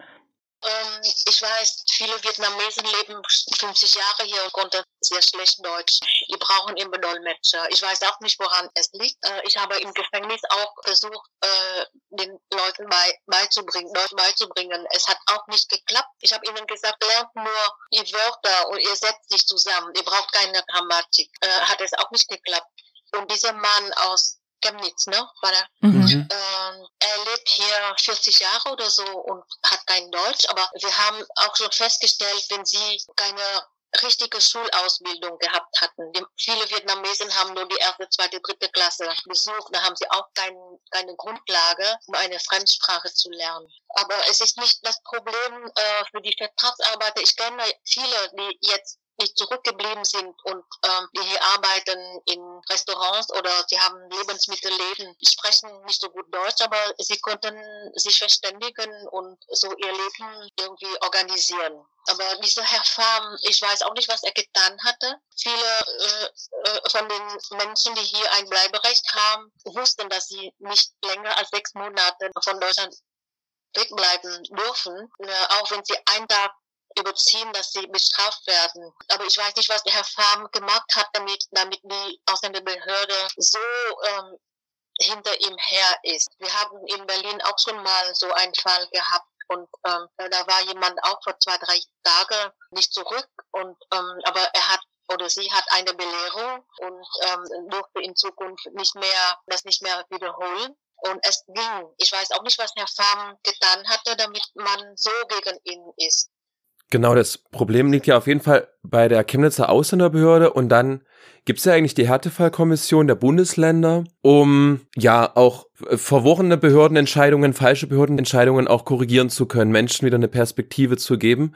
Ähm, ich weiß, viele Vietnamesen leben 50 Jahre hier und konnten sehr schlecht Deutsch. Die brauchen immer Dolmetscher. Ich weiß auch nicht, woran es liegt. Äh, ich habe im Gefängnis auch versucht, äh, den Leuten bei, beizubringen, Deutsch beizubringen. Es hat auch nicht geklappt. Ich habe ihnen gesagt, lernt nur die Wörter und ihr setzt sich zusammen. Ihr braucht keine Grammatik. Äh, hat es auch nicht geklappt. Und dieser Mann aus Chemnitz, ne? War er. Mhm. mhm. Ähm, er lebt hier 40 Jahre oder so und hat kein Deutsch, aber wir haben auch schon festgestellt, wenn sie keine richtige Schulausbildung gehabt hatten. Die, viele Vietnamesen haben nur die erste, zweite, dritte Klasse besucht. Da haben sie auch kein, keine Grundlage, um eine Fremdsprache zu lernen. Aber es ist nicht das Problem äh, für die Vertragsarbeiter. Ich kenne viele, die jetzt die zurückgeblieben sind und ähm, die hier arbeiten in Restaurants oder sie haben Lebensmittelläden. Sprechen nicht so gut Deutsch, aber sie konnten sich verständigen und so ihr Leben irgendwie organisieren. Aber dieser Herr Farm, ich weiß auch nicht, was er getan hatte. Viele äh, äh, von den Menschen, die hier ein Bleiberecht haben, wussten, dass sie nicht länger als sechs Monate von Deutschland wegbleiben dürfen, äh, auch wenn sie einen Tag überziehen, dass sie bestraft werden. Aber ich weiß nicht, was Herr Farm gemacht hat, damit, damit die Ausländerbehörde so ähm, hinter ihm her ist. Wir haben in Berlin auch schon mal so einen Fall gehabt. Und ähm, da war jemand auch vor zwei, drei Tagen nicht zurück. Und ähm, aber er hat oder sie hat eine Belehrung und ähm, durfte in Zukunft nicht mehr das nicht mehr wiederholen. Und es ging. Ich weiß auch nicht, was Herr Farm getan hatte, damit man so gegen ihn ist. Genau, das Problem liegt ja auf jeden Fall bei der Chemnitzer Ausländerbehörde und dann gibt's ja eigentlich die Härtefallkommission der Bundesländer, um ja auch verworrene Behördenentscheidungen, falsche Behördenentscheidungen auch korrigieren zu können, Menschen wieder eine Perspektive zu geben.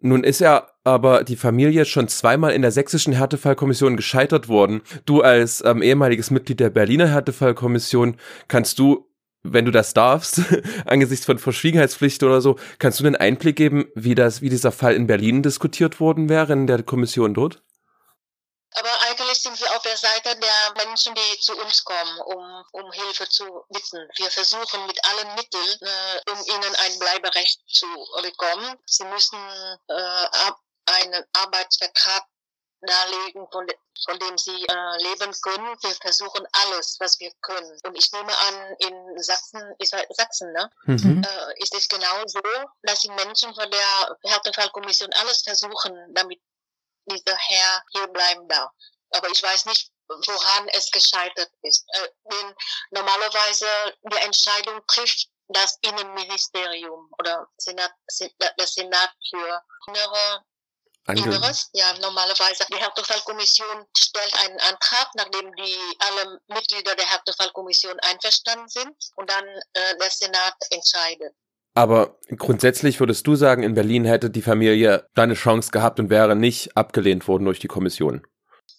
Nun ist ja aber die Familie schon zweimal in der sächsischen Härtefallkommission gescheitert worden. Du als ähm, ehemaliges Mitglied der Berliner Härtefallkommission kannst du wenn du das darfst, angesichts von Verschwiegenheitspflicht oder so, kannst du einen Einblick geben, wie das, wie dieser Fall in Berlin diskutiert worden wäre in der Kommission dort? Aber eigentlich sind wir auf der Seite der Menschen, die zu uns kommen, um, um Hilfe zu bitten. Wir versuchen mit allen Mitteln, äh, um ihnen ein Bleiberecht zu bekommen. Sie müssen äh, einen Arbeitsvertrag darlegen, von, von dem sie äh, leben können. Wir versuchen alles, was wir können. Und ich nehme an, in Sachsen, ist Sachsen, ne? Mhm. Äh, ist es genau so, dass die Menschen von der Härtefallkommission alles versuchen, damit dieser Herr hier bleiben darf. Aber ich weiß nicht, woran es gescheitert ist. Äh, denn normalerweise die Entscheidung trifft das Innenministerium oder Senat, das Senat für innere Inneres. Ja, normalerweise die Härtefallkommission stellt einen Antrag, nachdem die alle Mitglieder der Härtefallkommission einverstanden sind und dann äh, der Senat entscheidet. Aber grundsätzlich würdest du sagen, in Berlin hätte die Familie da eine Chance gehabt und wäre nicht abgelehnt worden durch die Kommission?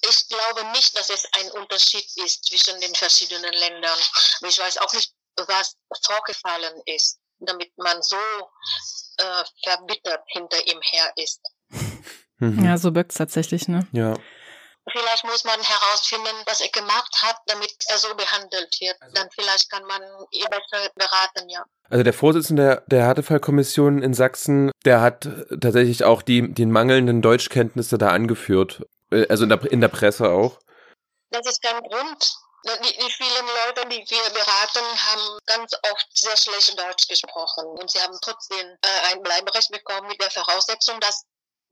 Ich glaube nicht, dass es ein Unterschied ist zwischen den verschiedenen Ländern. Ich weiß auch nicht, was vorgefallen ist, damit man so äh, verbittert hinter ihm her ist. Mhm. Ja, so wirkt es tatsächlich, ne? Ja. Vielleicht muss man herausfinden, was er gemacht hat, damit er so behandelt wird. Also. Dann vielleicht kann man ihn besser beraten, ja. Also der Vorsitzende der, der Härtefallkommission in Sachsen, der hat tatsächlich auch die, die mangelnden Deutschkenntnisse da angeführt. Äh, also in der, in der Presse auch. Das ist kein Grund. Die, die, vielen Leute, die wir beraten, haben ganz oft sehr schlecht Deutsch gesprochen. Und sie haben trotzdem äh, ein Bleiberecht bekommen mit der Voraussetzung, dass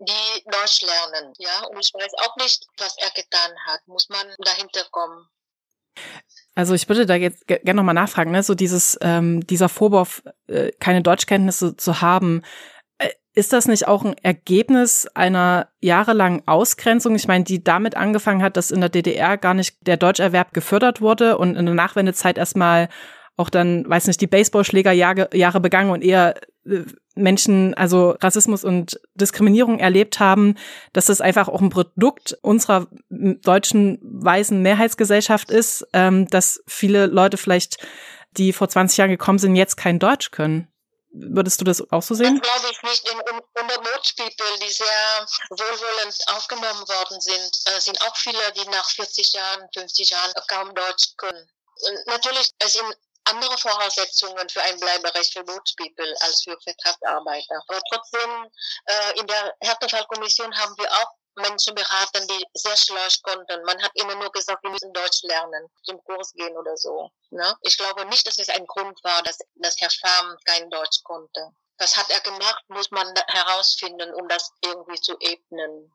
die Deutsch lernen. Ja, und ich weiß auch nicht, was er getan hat. Muss man dahinter kommen. Also ich würde da jetzt gerne nochmal nachfragen, ne? so dieses, ähm, dieser Vorwurf, äh, keine Deutschkenntnisse zu haben, äh, ist das nicht auch ein Ergebnis einer jahrelangen Ausgrenzung? Ich meine, die damit angefangen hat, dass in der DDR gar nicht der Deutscherwerb gefördert wurde und in der Nachwendezeit erstmal auch dann, weiß nicht, die Baseballschlägerjahre begangen und eher Menschen also Rassismus und Diskriminierung erlebt haben, dass das einfach auch ein Produkt unserer deutschen weißen Mehrheitsgesellschaft ist, ähm, dass viele Leute vielleicht, die vor 20 Jahren gekommen sind, jetzt kein Deutsch können. Würdest du das auch so sehen? Das glaube ich nicht. In, unter Boat People, die sehr wohlwollend aufgenommen worden sind, äh, sind auch viele, die nach 40 Jahren, 50 Jahren kaum Deutsch können. Natürlich, es sind andere Voraussetzungen für ein Bleiberecht für Bootspeople als für Vertragsarbeiter. Aber trotzdem, äh, in der Härtefallkommission haben wir auch Menschen beraten, die sehr schlecht konnten. Man hat immer nur gesagt, wir müssen Deutsch lernen, zum Kurs gehen oder so. Ne? Ich glaube nicht, dass es ein Grund war, dass, dass Herr Pham kein Deutsch konnte. Was hat er gemacht, muss man herausfinden, um das irgendwie zu ebnen.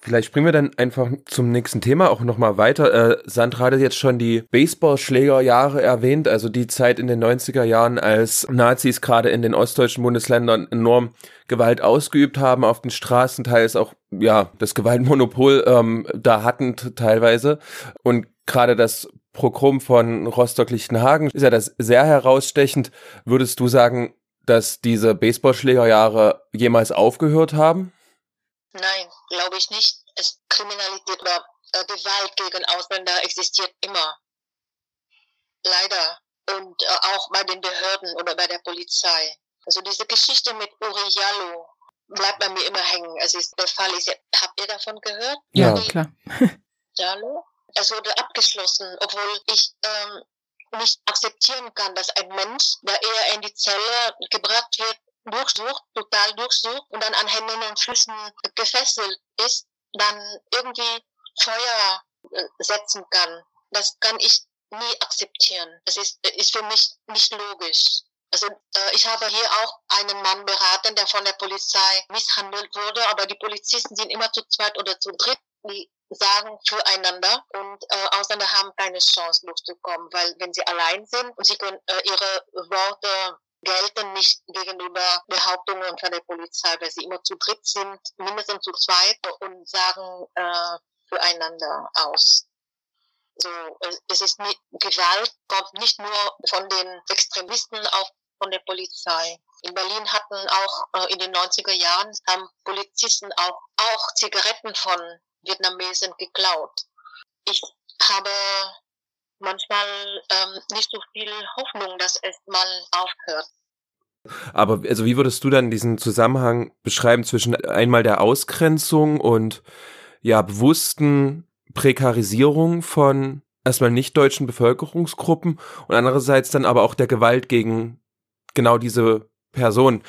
Vielleicht springen wir dann einfach zum nächsten Thema auch nochmal weiter. Äh, Sandra hat jetzt schon die Baseballschlägerjahre erwähnt, also die Zeit in den 90er Jahren, als Nazis gerade in den ostdeutschen Bundesländern enorm Gewalt ausgeübt haben auf den Straßen, teils auch, ja, das Gewaltmonopol ähm, da hatten teilweise. Und gerade das Programm von Rostock-Lichtenhagen ist ja das sehr herausstechend. Würdest du sagen, dass diese Baseballschlägerjahre jemals aufgehört haben? Nein, glaube ich nicht. Es, Kriminalität oder äh, Gewalt gegen Ausländer existiert immer. Leider. Und äh, auch bei den Behörden oder bei der Polizei. Also diese Geschichte mit Uri Jallo bleibt bei mir immer hängen. Es ist der Fall ist, habt ihr davon gehört? Ja, Uri klar. Jallo? Es wurde abgeschlossen, obwohl ich ähm, nicht akzeptieren kann, dass ein Mensch, der eher in die Zelle gebracht wird, durchsucht, total durchsucht und dann an Händen und Füßen gefesselt ist, dann irgendwie Feuer äh, setzen kann. Das kann ich nie akzeptieren. Das ist, ist für mich nicht logisch. Also äh, ich habe hier auch einen Mann beraten, der von der Polizei misshandelt wurde, aber die Polizisten sind immer zu zweit oder zu dritt, die sagen füreinander und äh, Ausländer haben keine Chance durchzukommen, weil wenn sie allein sind und sie können äh, ihre Worte gelten nicht gegenüber Behauptungen von der Polizei, weil sie immer zu dritt sind, mindestens zu zweit und sagen äh, füreinander aus. So, es ist nicht, Gewalt kommt nicht nur von den Extremisten, auch von der Polizei. In Berlin hatten auch äh, in den 90er Jahren haben Polizisten auch, auch Zigaretten von Vietnamesen geklaut. Ich habe manchmal ähm, nicht so viel Hoffnung, dass es mal aufhört. Aber also wie würdest du dann diesen Zusammenhang beschreiben zwischen einmal der Ausgrenzung und ja bewussten Prekarisierung von erstmal nicht deutschen Bevölkerungsgruppen und andererseits dann aber auch der Gewalt gegen genau diese Person.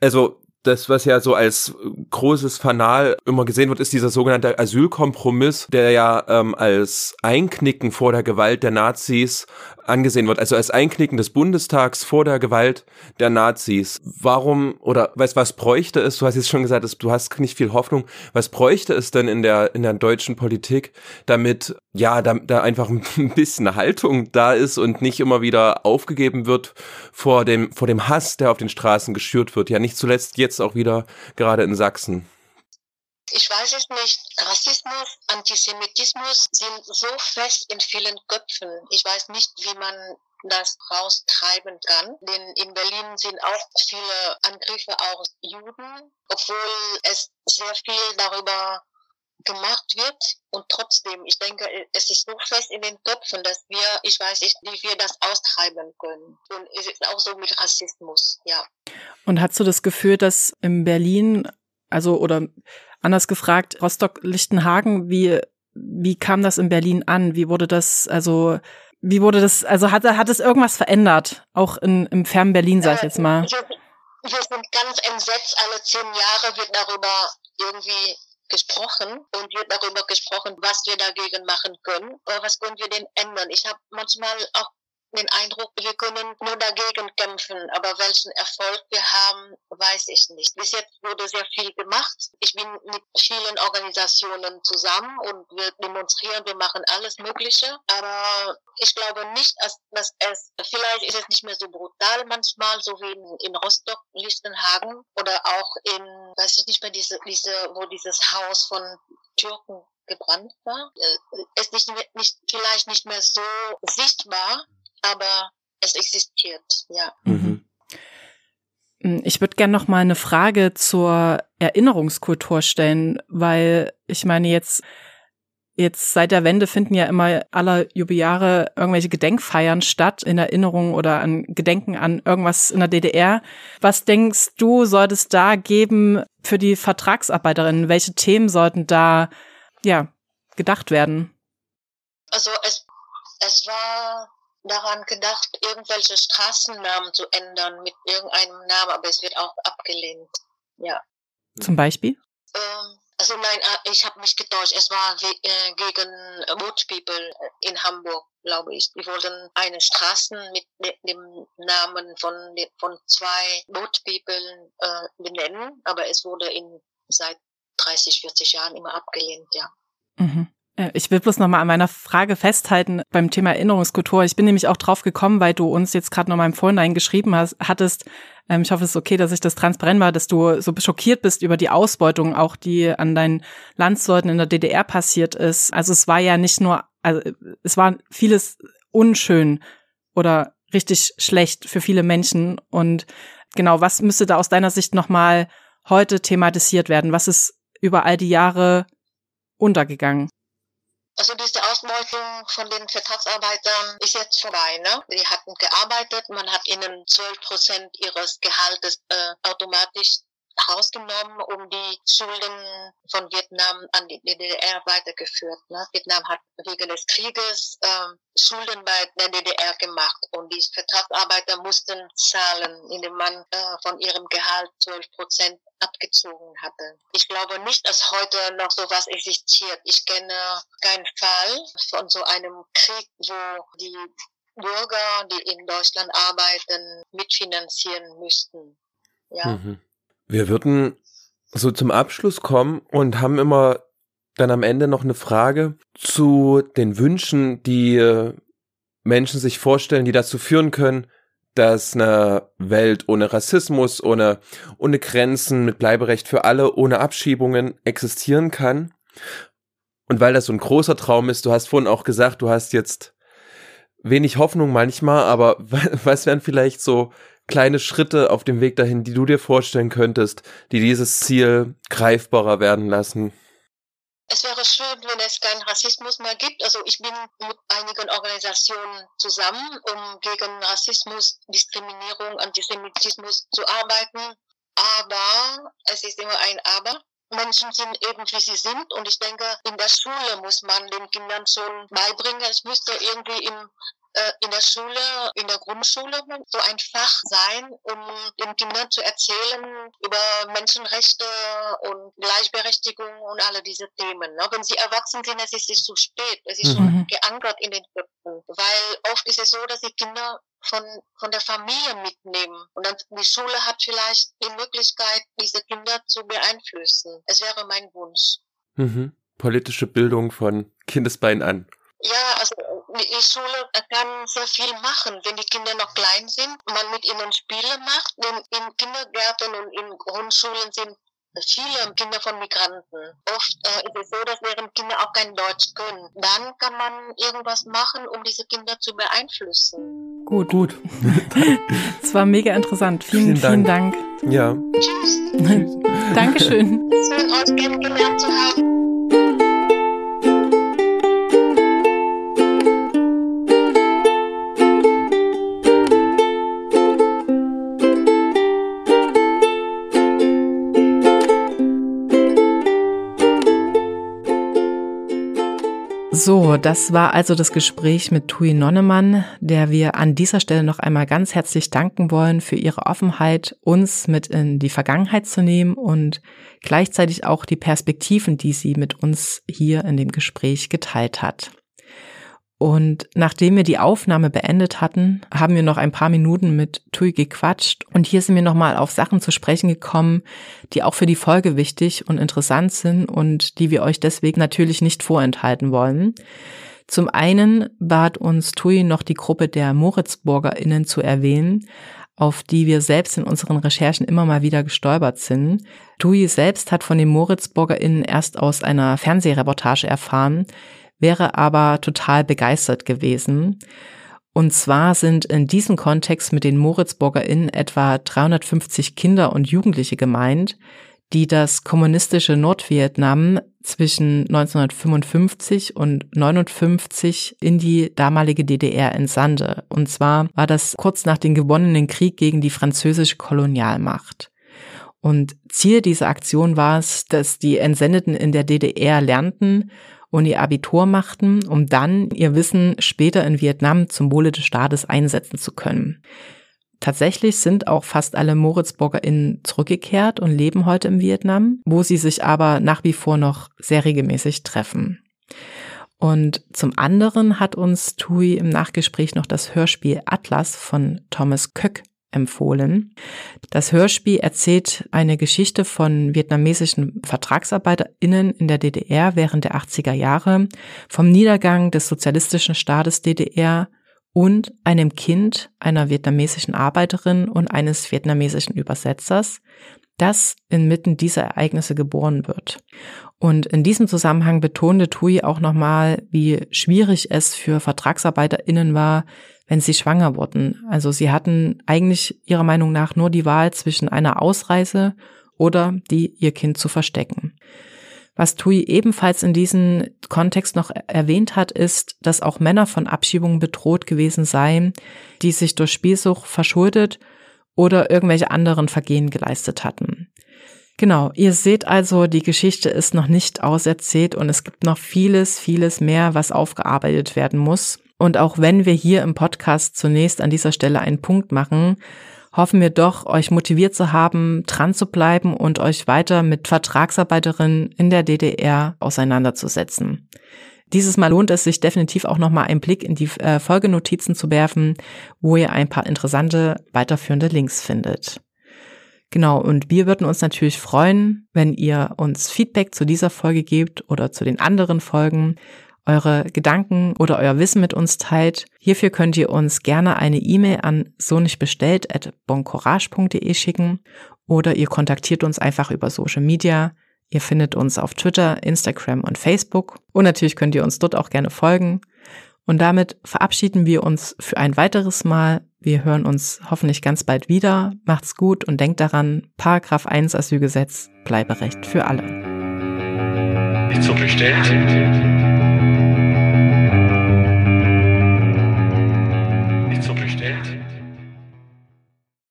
Also das, was ja so als großes Fanal immer gesehen wird, ist dieser sogenannte Asylkompromiss, der ja ähm, als Einknicken vor der Gewalt der Nazis angesehen wird, also als Einknicken des Bundestags vor der Gewalt der Nazis. Warum oder weißt was bräuchte es? Du hast jetzt schon gesagt, du hast nicht viel Hoffnung. Was bräuchte es denn in der in der deutschen Politik, damit ja da, da einfach ein bisschen Haltung da ist und nicht immer wieder aufgegeben wird vor dem vor dem Hass, der auf den Straßen geschürt wird. Ja, nicht zuletzt jetzt auch wieder gerade in Sachsen ich weiß es nicht, Rassismus, Antisemitismus sind so fest in vielen Köpfen. Ich weiß nicht, wie man das raustreiben kann. Denn in Berlin sind auch viele Angriffe auf Juden, obwohl es sehr viel darüber gemacht wird und trotzdem, ich denke, es ist so fest in den Köpfen, dass wir, ich weiß nicht, wie wir das austreiben können. Und es ist auch so mit Rassismus, ja. Und hast du das Gefühl, dass in Berlin, also oder Anders gefragt, Rostock-Lichtenhagen, wie, wie kam das in Berlin an? Wie wurde das, also, wie wurde das, also hat, hat es irgendwas verändert? Auch in, im fernen Berlin, sag ich jetzt mal. Wir sind ganz entsetzt, alle zehn Jahre wird darüber irgendwie gesprochen und wird darüber gesprochen, was wir dagegen machen können. Was können wir denn ändern? Ich habe manchmal auch den Eindruck, wir können nur dagegen kämpfen, aber welchen Erfolg wir haben, weiß ich nicht. Bis jetzt wurde sehr viel gemacht. Ich bin mit vielen Organisationen zusammen und wir demonstrieren, wir machen alles Mögliche, aber ich glaube nicht, dass, es, vielleicht ist es nicht mehr so brutal manchmal, so wie in, Rostock, Lichtenhagen oder auch in, weiß ich nicht mehr, diese, diese, wo dieses Haus von Türken gebrannt war. Es ist nicht, nicht, vielleicht nicht mehr so sichtbar, aber es existiert, ja. Mhm. Hm, ich würde gerne noch mal eine Frage zur Erinnerungskultur stellen, weil ich meine jetzt Jetzt seit der Wende finden ja immer aller Jubeljahre irgendwelche Gedenkfeiern statt in Erinnerung oder an Gedenken an irgendwas in der DDR. Was denkst du, sollte es da geben für die Vertragsarbeiterinnen? Welche Themen sollten da ja gedacht werden? Also es, es war daran gedacht, irgendwelche Straßennamen zu ändern mit irgendeinem Namen, aber es wird auch abgelehnt. Ja. Zum Beispiel? Ähm, also nein, äh, ich habe mich getäuscht. Es war äh, gegen Boat People in Hamburg, glaube ich. Die wollten eine Straße mit dem Namen von, von zwei Boat People äh, benennen, aber es wurde in seit 30, 40 Jahren immer abgelehnt, ja. Mhm. Äh, ich will bloß nochmal an meiner Frage festhalten beim Thema Erinnerungskultur. Ich bin nämlich auch drauf gekommen, weil du uns jetzt gerade nochmal im Vorhinein geschrieben hast, hattest, ähm, ich hoffe, es ist okay, dass ich das transparent war, dass du so schockiert bist über die Ausbeutung, auch die an deinen Landsleuten in der DDR passiert ist. Also es war ja nicht nur, also es war vieles unschön oder richtig schlecht für viele Menschen. Und genau, was müsste da aus deiner Sicht nochmal heute thematisiert werden? Was ist über all die Jahre untergegangen? Also diese Ausbeutung von den Vertragsarbeitern ist jetzt vorbei. Ne? Die hatten gearbeitet, man hat ihnen 12 Prozent ihres Gehaltes äh, automatisch rausgenommen, um die Schulden von Vietnam an die DDR weitergeführt. Ne? Vietnam hat wegen des Krieges ähm, Schulden bei der DDR gemacht und die Vertragsarbeiter mussten zahlen, indem man äh, von ihrem Gehalt 12 Prozent abgezogen hatte. Ich glaube nicht, dass heute noch sowas existiert. Ich kenne keinen Fall von so einem Krieg, wo die Bürger, die in Deutschland arbeiten, mitfinanzieren müssten. Ja. Mhm. Wir würden so zum Abschluss kommen und haben immer dann am Ende noch eine Frage zu den Wünschen, die äh, Menschen sich vorstellen, die dazu führen können, dass eine Welt ohne Rassismus, ohne, ohne Grenzen, mit Bleiberecht für alle, ohne Abschiebungen existieren kann. Und weil das so ein großer Traum ist, du hast vorhin auch gesagt, du hast jetzt wenig Hoffnung manchmal, aber was wären vielleicht so kleine Schritte auf dem Weg dahin, die du dir vorstellen könntest, die dieses Ziel greifbarer werden lassen? Es wäre schön, wenn es keinen Rassismus mehr gibt. Also ich bin mit einigen Organisationen zusammen, um gegen Rassismus, Diskriminierung, Antisemitismus zu arbeiten. Aber es ist immer ein Aber. Menschen sind eben wie sie sind und ich denke, in der Schule muss man den Kindern schon beibringen, es müsste irgendwie im äh, in der Schule, in der Grundschule so ein Fach sein, um den Kindern zu erzählen über Menschenrechte und Gleichberechtigung und alle diese Themen. Ne? Wenn sie erwachsen sind, es ist es zu spät. Es ist schon mhm. geankert in den Köpfen. Weil oft ist es so, dass die Kinder von, von der Familie mitnehmen. Und dann die Schule hat vielleicht die Möglichkeit, diese Kinder zu beeinflussen. Es wäre mein Wunsch. Mhm. Politische Bildung von Kindesbein an. Ja, also die Schule kann sehr viel machen, wenn die Kinder noch klein sind, man mit ihnen Spiele macht. Denn in Kindergärten und in Grundschulen sind viele Kinder von Migranten. Oft äh, ist es so, dass deren Kinder auch kein Deutsch können. Dann kann man irgendwas machen, um diese Kinder zu beeinflussen. Gut, gut. Es war mega interessant. Vielen, vielen Dank. Vielen Dank. Ja. Tschüss. Dankeschön. Schön, euch kennengelernt zu haben. So, das war also das Gespräch mit Tui Nonnemann, der wir an dieser Stelle noch einmal ganz herzlich danken wollen für ihre Offenheit, uns mit in die Vergangenheit zu nehmen und gleichzeitig auch die Perspektiven, die sie mit uns hier in dem Gespräch geteilt hat. Und nachdem wir die Aufnahme beendet hatten, haben wir noch ein paar Minuten mit Tui gequatscht. Und hier sind wir nochmal auf Sachen zu sprechen gekommen, die auch für die Folge wichtig und interessant sind und die wir euch deswegen natürlich nicht vorenthalten wollen. Zum einen bat uns Tui noch die Gruppe der MoritzburgerInnen zu erwähnen, auf die wir selbst in unseren Recherchen immer mal wieder gestolpert sind. Tui selbst hat von den MoritzburgerInnen erst aus einer Fernsehreportage erfahren, wäre aber total begeistert gewesen. Und zwar sind in diesem Kontext mit den MoritzburgerInnen etwa 350 Kinder und Jugendliche gemeint, die das kommunistische Nordvietnam zwischen 1955 und 59 in die damalige DDR entsandte. Und zwar war das kurz nach dem gewonnenen Krieg gegen die französische Kolonialmacht. Und Ziel dieser Aktion war es, dass die Entsendeten in der DDR lernten, und ihr Abitur machten, um dann ihr Wissen später in Vietnam zum Wohle des Staates einsetzen zu können. Tatsächlich sind auch fast alle MoritzburgerInnen zurückgekehrt und leben heute im Vietnam, wo sie sich aber nach wie vor noch sehr regelmäßig treffen. Und zum anderen hat uns Tui im Nachgespräch noch das Hörspiel Atlas von Thomas Köck empfohlen. Das Hörspiel erzählt eine Geschichte von vietnamesischen VertragsarbeiterInnen in der DDR während der 80er Jahre, vom Niedergang des sozialistischen Staates DDR und einem Kind einer vietnamesischen Arbeiterin und eines vietnamesischen Übersetzers, das inmitten dieser Ereignisse geboren wird. Und in diesem Zusammenhang betonte Tui auch nochmal, wie schwierig es für VertragsarbeiterInnen war, wenn sie schwanger wurden. Also sie hatten eigentlich ihrer Meinung nach nur die Wahl zwischen einer Ausreise oder die ihr Kind zu verstecken. Was Tui ebenfalls in diesem Kontext noch erwähnt hat, ist, dass auch Männer von Abschiebungen bedroht gewesen seien, die sich durch Spielsucht verschuldet oder irgendwelche anderen Vergehen geleistet hatten. Genau, ihr seht also, die Geschichte ist noch nicht auserzählt und es gibt noch vieles, vieles mehr, was aufgearbeitet werden muss. Und auch wenn wir hier im Podcast zunächst an dieser Stelle einen Punkt machen, hoffen wir doch, euch motiviert zu haben, dran zu bleiben und euch weiter mit Vertragsarbeiterinnen in der DDR auseinanderzusetzen. Dieses Mal lohnt es sich definitiv auch nochmal einen Blick in die äh, Folgenotizen zu werfen, wo ihr ein paar interessante weiterführende Links findet. Genau, und wir würden uns natürlich freuen, wenn ihr uns Feedback zu dieser Folge gebt oder zu den anderen Folgen eure Gedanken oder euer Wissen mit uns teilt. Hierfür könnt ihr uns gerne eine E-Mail an so nicht bestellt at boncourage.de schicken oder ihr kontaktiert uns einfach über Social Media. Ihr findet uns auf Twitter, Instagram und Facebook und natürlich könnt ihr uns dort auch gerne folgen. Und damit verabschieden wir uns für ein weiteres Mal. Wir hören uns hoffentlich ganz bald wieder. Macht's gut und denkt daran, Paragraph 1 Asylgesetz, Bleiberecht für alle. Nicht so bestellt.